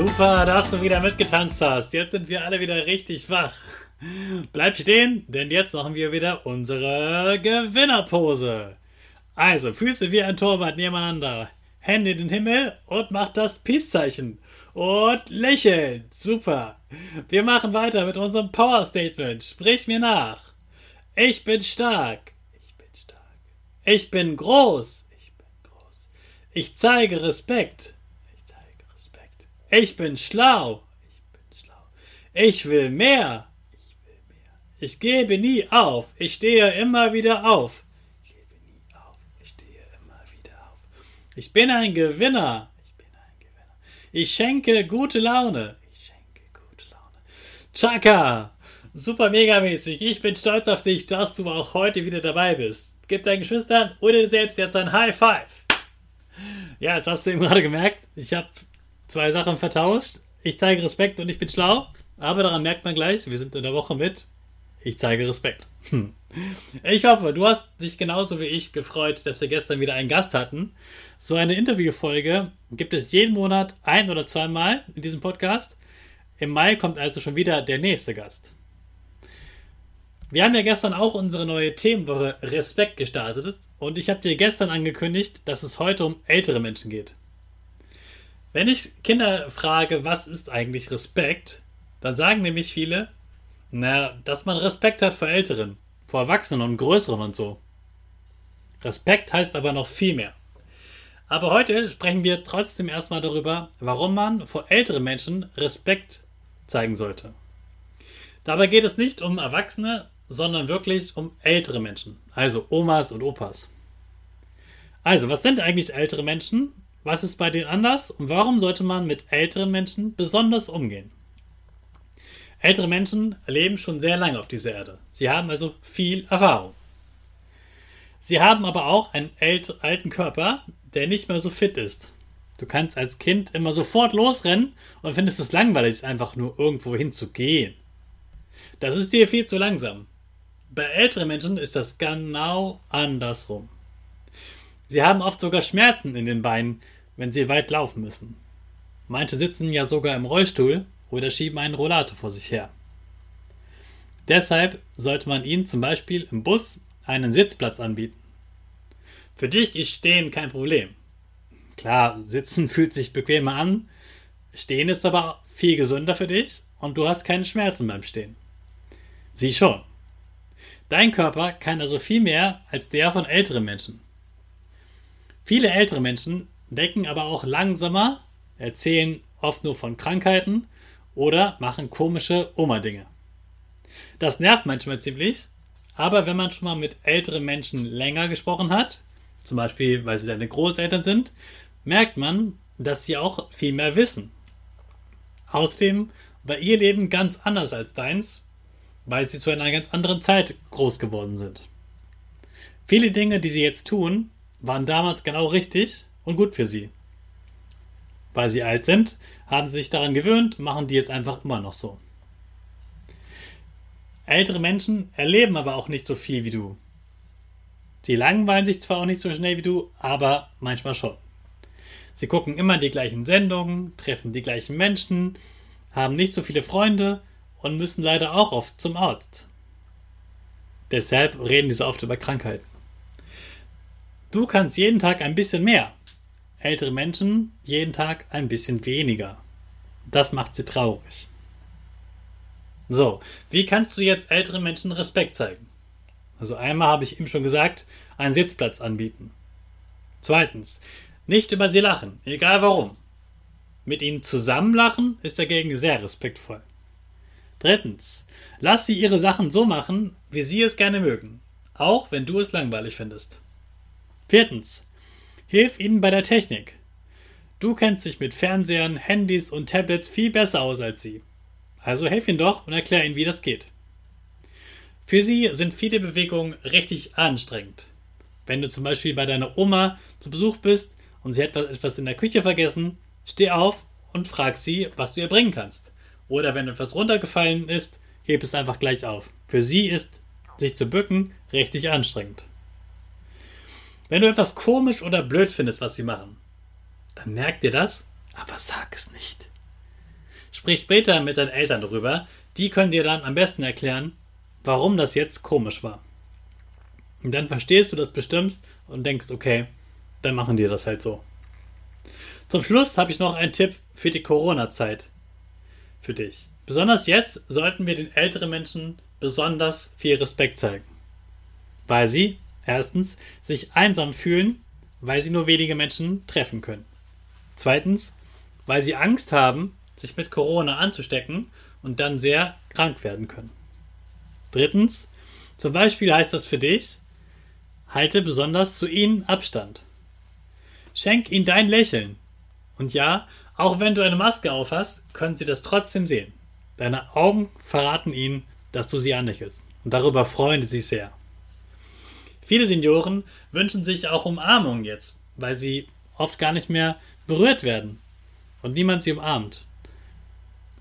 Super, dass du wieder mitgetanzt hast. Jetzt sind wir alle wieder richtig wach. Bleib stehen, denn jetzt machen wir wieder unsere Gewinnerpose. Also, Füße wie ein Torwart nebeneinander, Hände in den Himmel und mach das Peace-Zeichen. Und lächeln. Super. Wir machen weiter mit unserem Power Statement. Sprich mir nach. Ich bin stark. Ich bin stark. Ich bin groß. Ich bin groß. Ich zeige Respekt. Ich bin schlau. Ich bin schlau. Ich will mehr. Ich will mehr. Ich gebe nie auf. Ich stehe immer wieder auf. Ich gebe nie auf. Ich stehe immer wieder auf. Ich bin ein Gewinner. Ich bin ein Gewinner. Ich schenke gute Laune. Ich schenke gute Laune. Chaka! Super megamäßig. Ich bin stolz auf dich, dass du auch heute wieder dabei bist. Gib deinen Geschwistern oder dir selbst jetzt ein High Five. Ja, jetzt hast du eben gerade gemerkt, ich habe zwei Sachen vertauscht. Ich zeige Respekt und ich bin schlau. Aber daran merkt man gleich, wir sind in der Woche mit. Ich zeige Respekt. Hm. Ich hoffe, du hast dich genauso wie ich gefreut, dass wir gestern wieder einen Gast hatten. So eine Interviewfolge gibt es jeden Monat ein oder zweimal in diesem Podcast. Im Mai kommt also schon wieder der nächste Gast. Wir haben ja gestern auch unsere neue Themenwoche Respekt gestartet und ich habe dir gestern angekündigt, dass es heute um ältere Menschen geht. Wenn ich Kinder frage, was ist eigentlich Respekt, dann sagen nämlich viele, na, dass man Respekt hat vor Älteren, vor Erwachsenen und Größeren und so. Respekt heißt aber noch viel mehr. Aber heute sprechen wir trotzdem erstmal darüber, warum man vor älteren Menschen Respekt zeigen sollte. Dabei geht es nicht um Erwachsene, sondern wirklich um ältere Menschen, also Omas und Opas. Also, was sind eigentlich ältere Menschen was ist bei denen anders und warum sollte man mit älteren Menschen besonders umgehen? Ältere Menschen leben schon sehr lange auf dieser Erde. Sie haben also viel Erfahrung. Sie haben aber auch einen alten Körper, der nicht mehr so fit ist. Du kannst als Kind immer sofort losrennen und findest es langweilig, einfach nur irgendwo hinzugehen. Das ist dir viel zu langsam. Bei älteren Menschen ist das genau andersrum. Sie haben oft sogar Schmerzen in den Beinen, wenn sie weit laufen müssen. Manche sitzen ja sogar im Rollstuhl oder schieben einen Rollator vor sich her. Deshalb sollte man ihnen zum Beispiel im Bus einen Sitzplatz anbieten. Für dich ist Stehen kein Problem. Klar, Sitzen fühlt sich bequemer an, Stehen ist aber viel gesünder für dich und du hast keine Schmerzen beim Stehen. Sie schon. Dein Körper kann also viel mehr als der von älteren Menschen. Viele ältere Menschen denken aber auch langsamer, erzählen oft nur von Krankheiten oder machen komische Oma-Dinge. Das nervt manchmal ziemlich, aber wenn man schon mal mit älteren Menschen länger gesprochen hat, zum Beispiel weil sie deine Großeltern sind, merkt man, dass sie auch viel mehr wissen. Außerdem war ihr Leben ganz anders als deins, weil sie zu einer ganz anderen Zeit groß geworden sind. Viele Dinge, die sie jetzt tun, waren damals genau richtig und gut für sie. Weil sie alt sind, haben sie sich daran gewöhnt, machen die jetzt einfach immer noch so. Ältere Menschen erleben aber auch nicht so viel wie du. Sie langweilen sich zwar auch nicht so schnell wie du, aber manchmal schon. Sie gucken immer die gleichen Sendungen, treffen die gleichen Menschen, haben nicht so viele Freunde und müssen leider auch oft zum Arzt. Deshalb reden die so oft über Krankheiten. Du kannst jeden Tag ein bisschen mehr. Ältere Menschen jeden Tag ein bisschen weniger. Das macht sie traurig. So, wie kannst du jetzt älteren Menschen Respekt zeigen? Also einmal habe ich ihm schon gesagt, einen Sitzplatz anbieten. Zweitens, nicht über sie lachen, egal warum. Mit ihnen zusammen lachen ist dagegen sehr respektvoll. Drittens, lass sie ihre Sachen so machen, wie sie es gerne mögen, auch wenn du es langweilig findest. Viertens, hilf ihnen bei der Technik. Du kennst dich mit Fernsehern, Handys und Tablets viel besser aus als sie. Also helf ihnen doch und erklär ihnen, wie das geht. Für sie sind viele Bewegungen richtig anstrengend. Wenn du zum Beispiel bei deiner Oma zu Besuch bist und sie hat etwas in der Küche vergessen, steh auf und frag sie, was du ihr bringen kannst. Oder wenn etwas runtergefallen ist, heb es einfach gleich auf. Für sie ist sich zu bücken richtig anstrengend. Wenn du etwas komisch oder blöd findest, was sie machen, dann merk dir das, aber sag es nicht. Sprich später mit deinen Eltern darüber, die können dir dann am besten erklären, warum das jetzt komisch war. Und dann verstehst du das bestimmt und denkst, okay, dann machen die das halt so. Zum Schluss habe ich noch einen Tipp für die Corona-Zeit für dich. Besonders jetzt sollten wir den älteren Menschen besonders viel Respekt zeigen. Weil sie, erstens, sich einsam fühlen, weil sie nur wenige Menschen treffen können. Zweitens, weil sie Angst haben, sich mit Corona anzustecken und dann sehr krank werden können. Drittens, zum Beispiel heißt das für dich, halte besonders zu ihnen Abstand. Schenk ihnen dein Lächeln. Und ja, auch wenn du eine Maske aufhast, können sie das trotzdem sehen. Deine Augen verraten ihnen, dass du sie anlächelst. Und darüber freuen sie sich sehr. Viele Senioren wünschen sich auch Umarmung jetzt, weil sie oft gar nicht mehr berührt werden und niemand sie umarmt.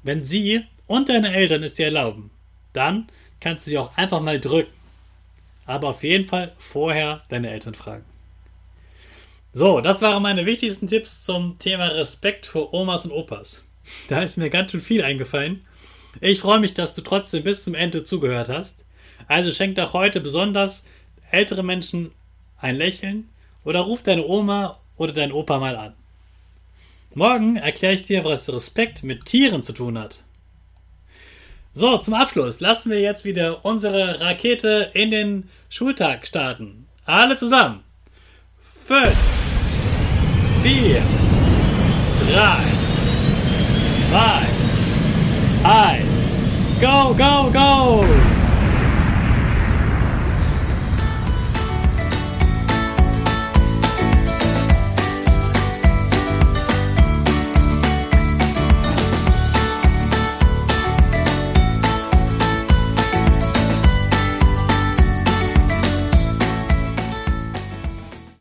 Wenn sie und deine Eltern es dir erlauben, dann kannst du sie auch einfach mal drücken. Aber auf jeden Fall vorher deine Eltern fragen. So, das waren meine wichtigsten Tipps zum Thema Respekt vor Omas und Opas. Da ist mir ganz schön viel eingefallen. Ich freue mich, dass du trotzdem bis zum Ende zugehört hast. Also schenk doch heute besonders ältere Menschen ein Lächeln oder ruf deine Oma oder deinen Opa mal an. Morgen erkläre ich dir, was Respekt mit Tieren zu tun hat. So, zum Abschluss lassen wir jetzt wieder unsere Rakete in den Schultag starten. Alle zusammen. Fünf vier, drei, zwei, eins. Go, go, go!